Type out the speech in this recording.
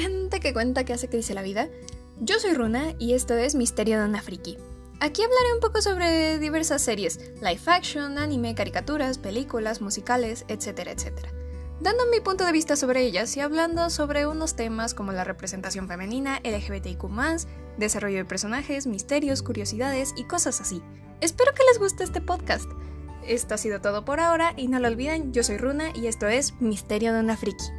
gente que cuenta que hace que dice la vida. Yo soy Runa y esto es Misterio de una Friki. Aquí hablaré un poco sobre diversas series, live action, anime, caricaturas, películas, musicales, etcétera, etcétera. Dando mi punto de vista sobre ellas y hablando sobre unos temas como la representación femenina, LGBTIQ, desarrollo de personajes, misterios, curiosidades y cosas así. Espero que les guste este podcast. Esto ha sido todo por ahora y no lo olviden, yo soy Runa y esto es Misterio de una Friki.